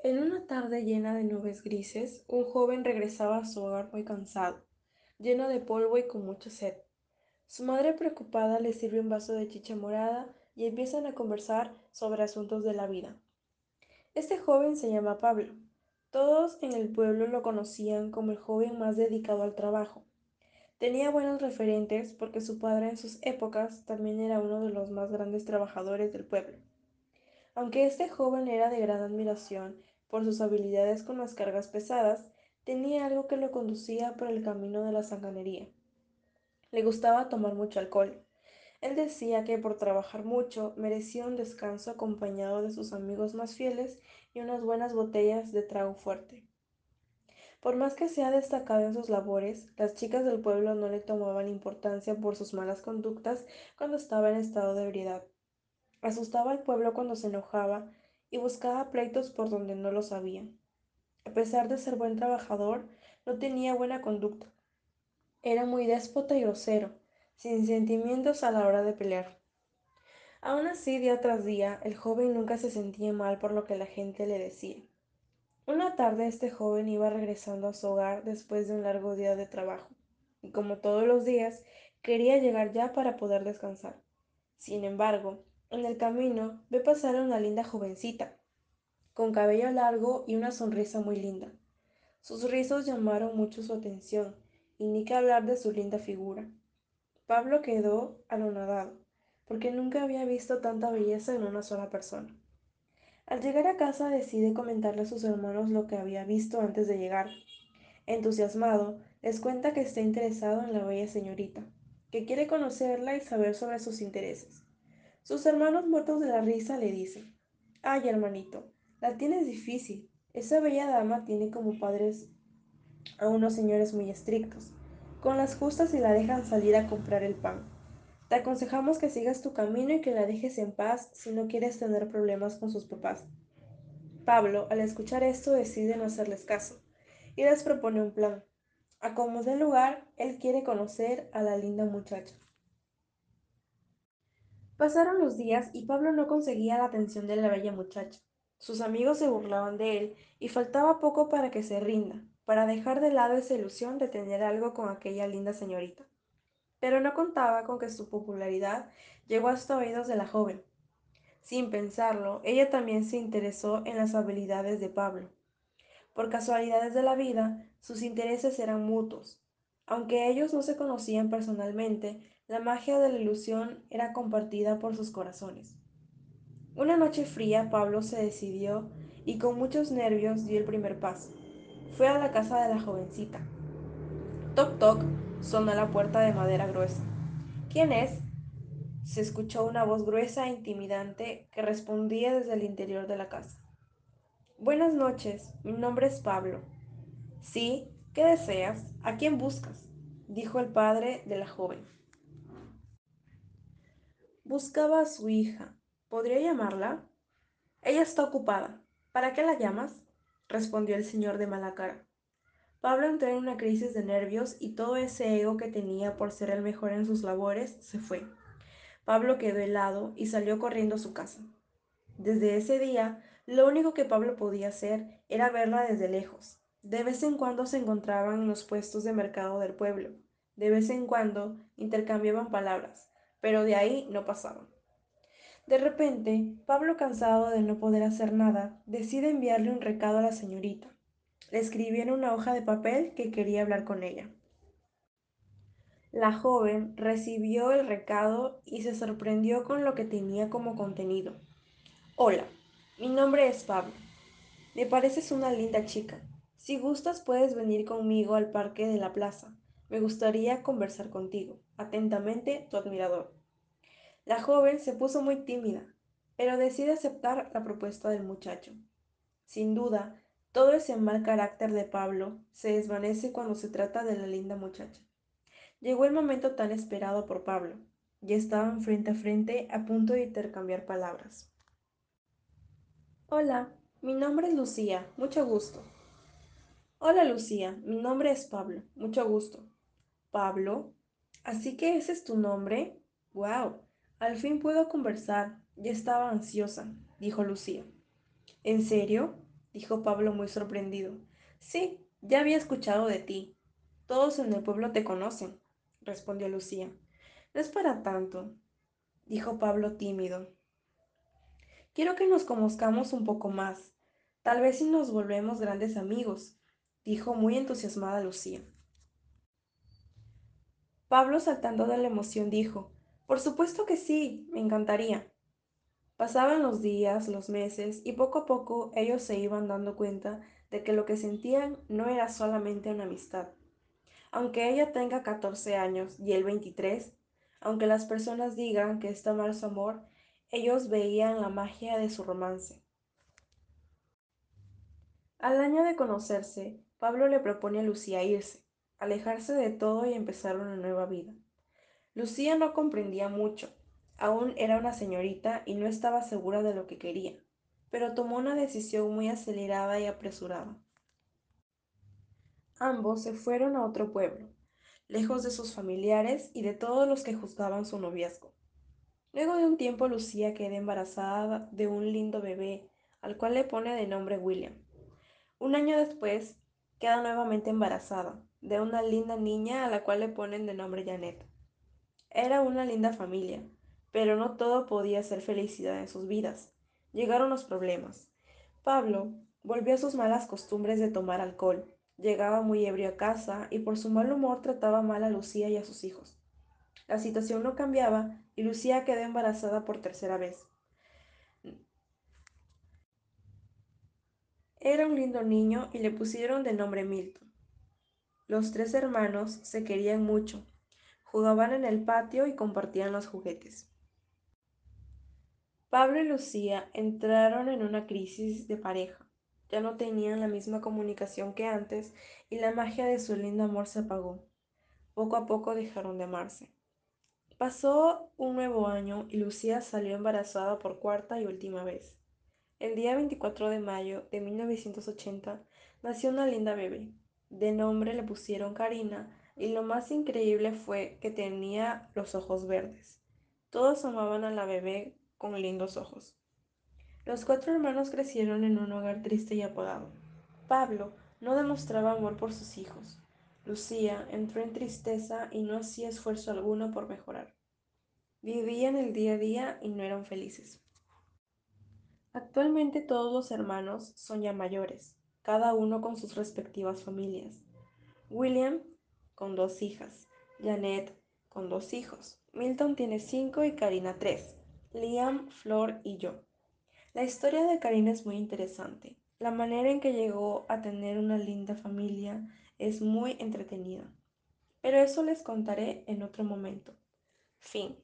En una tarde llena de nubes grises, un joven regresaba a su hogar muy cansado, lleno de polvo y con mucha sed. Su madre preocupada le sirve un vaso de chicha morada y empiezan a conversar sobre asuntos de la vida. Este joven se llama Pablo. Todos en el pueblo lo conocían como el joven más dedicado al trabajo. Tenía buenos referentes porque su padre en sus épocas también era uno de los más grandes trabajadores del pueblo. Aunque este joven era de gran admiración por sus habilidades con las cargas pesadas, tenía algo que lo conducía por el camino de la sanganería. Le gustaba tomar mucho alcohol. Él decía que por trabajar mucho merecía un descanso acompañado de sus amigos más fieles y unas buenas botellas de trago fuerte. Por más que sea destacado en sus labores, las chicas del pueblo no le tomaban importancia por sus malas conductas cuando estaba en estado de ebriedad. Asustaba al pueblo cuando se enojaba y buscaba pleitos por donde no lo sabían. A pesar de ser buen trabajador, no tenía buena conducta. Era muy déspota y grosero, sin sentimientos a la hora de pelear. Aún así, día tras día, el joven nunca se sentía mal por lo que la gente le decía. Una tarde este joven iba regresando a su hogar después de un largo día de trabajo, y como todos los días, quería llegar ya para poder descansar. Sin embargo, en el camino ve pasar a una linda jovencita, con cabello largo y una sonrisa muy linda. Sus rizos llamaron mucho su atención, y ni que hablar de su linda figura. Pablo quedó anonadado, porque nunca había visto tanta belleza en una sola persona. Al llegar a casa decide comentarle a sus hermanos lo que había visto antes de llegar. Entusiasmado, les cuenta que está interesado en la bella señorita, que quiere conocerla y saber sobre sus intereses. Sus hermanos muertos de la risa le dicen, Ay, hermanito, la tienes difícil. Esa bella dama tiene como padres a unos señores muy estrictos, con las justas y la dejan salir a comprar el pan. Te aconsejamos que sigas tu camino y que la dejes en paz si no quieres tener problemas con sus papás. Pablo, al escuchar esto, decide no hacerles caso y les propone un plan. A como de lugar, él quiere conocer a la linda muchacha. Pasaron los días y Pablo no conseguía la atención de la bella muchacha. Sus amigos se burlaban de él y faltaba poco para que se rinda, para dejar de lado esa ilusión de tener algo con aquella linda señorita pero no contaba con que su popularidad llegó hasta oídos de la joven. Sin pensarlo, ella también se interesó en las habilidades de Pablo. Por casualidades de la vida, sus intereses eran mutuos. Aunque ellos no se conocían personalmente, la magia de la ilusión era compartida por sus corazones. Una noche fría, Pablo se decidió y con muchos nervios dio el primer paso. Fue a la casa de la jovencita. Toc toc, sonó la puerta de madera gruesa. ¿Quién es? Se escuchó una voz gruesa e intimidante que respondía desde el interior de la casa. Buenas noches, mi nombre es Pablo. Sí, ¿qué deseas? ¿A quién buscas? dijo el padre de la joven. Buscaba a su hija. ¿Podría llamarla? Ella está ocupada. ¿Para qué la llamas? respondió el señor de mala cara. Pablo entró en una crisis de nervios y todo ese ego que tenía por ser el mejor en sus labores se fue. Pablo quedó helado y salió corriendo a su casa. Desde ese día, lo único que Pablo podía hacer era verla desde lejos. De vez en cuando se encontraban en los puestos de mercado del pueblo. De vez en cuando intercambiaban palabras, pero de ahí no pasaban. De repente, Pablo, cansado de no poder hacer nada, decide enviarle un recado a la señorita. Le escribió en una hoja de papel que quería hablar con ella. La joven recibió el recado y se sorprendió con lo que tenía como contenido. Hola, mi nombre es Pablo. Me pareces una linda chica. Si gustas puedes venir conmigo al parque de la plaza. Me gustaría conversar contigo. Atentamente, tu admirador. La joven se puso muy tímida, pero decide aceptar la propuesta del muchacho. Sin duda, todo ese mal carácter de Pablo se desvanece cuando se trata de la linda muchacha. Llegó el momento tan esperado por Pablo. Ya estaban frente a frente a punto de intercambiar palabras. Hola, mi nombre es Lucía, mucho gusto. Hola Lucía, mi nombre es Pablo, mucho gusto. Pablo, ¿así que ese es tu nombre? ¡Wow! Al fin puedo conversar. Ya estaba ansiosa, dijo Lucía. ¿En serio? dijo Pablo muy sorprendido. Sí, ya había escuchado de ti. Todos en el pueblo te conocen, respondió Lucía. No es para tanto, dijo Pablo tímido. Quiero que nos conozcamos un poco más. Tal vez si nos volvemos grandes amigos, dijo muy entusiasmada Lucía. Pablo, saltando de la emoción, dijo, Por supuesto que sí, me encantaría. Pasaban los días, los meses, y poco a poco ellos se iban dando cuenta de que lo que sentían no era solamente una amistad. Aunque ella tenga 14 años y él 23, aunque las personas digan que está mal su amor, ellos veían la magia de su romance. Al año de conocerse, Pablo le propone a Lucía irse, alejarse de todo y empezar una nueva vida. Lucía no comprendía mucho, aún era una señorita y no estaba segura de lo que quería, pero tomó una decisión muy acelerada y apresurada. Ambos se fueron a otro pueblo, lejos de sus familiares y de todos los que juzgaban su noviazgo. Luego de un tiempo Lucía queda embarazada de un lindo bebé, al cual le pone de nombre William. Un año después, queda nuevamente embarazada de una linda niña a la cual le ponen de nombre Janet. Era una linda familia, pero no todo podía ser felicidad en sus vidas. Llegaron los problemas. Pablo volvió a sus malas costumbres de tomar alcohol. Llegaba muy ebrio a casa y por su mal humor trataba mal a Lucía y a sus hijos. La situación no cambiaba y Lucía quedó embarazada por tercera vez. Era un lindo niño y le pusieron de nombre Milton. Los tres hermanos se querían mucho, jugaban en el patio y compartían los juguetes. Pablo y Lucía entraron en una crisis de pareja. Ya no tenían la misma comunicación que antes y la magia de su lindo amor se apagó. Poco a poco dejaron de amarse. Pasó un nuevo año y Lucía salió embarazada por cuarta y última vez. El día 24 de mayo de 1980 nació una linda bebé. De nombre le pusieron Karina y lo más increíble fue que tenía los ojos verdes. Todos amaban a la bebé con lindos ojos. Los cuatro hermanos crecieron en un hogar triste y apagado. Pablo no demostraba amor por sus hijos. Lucía entró en tristeza y no hacía esfuerzo alguno por mejorar. Vivían el día a día y no eran felices. Actualmente todos los hermanos son ya mayores, cada uno con sus respectivas familias. William con dos hijas, Janet con dos hijos, Milton tiene cinco y Karina tres, Liam, Flor y yo. La historia de Karina es muy interesante. La manera en que llegó a tener una linda familia es muy entretenida. Pero eso les contaré en otro momento. Fin.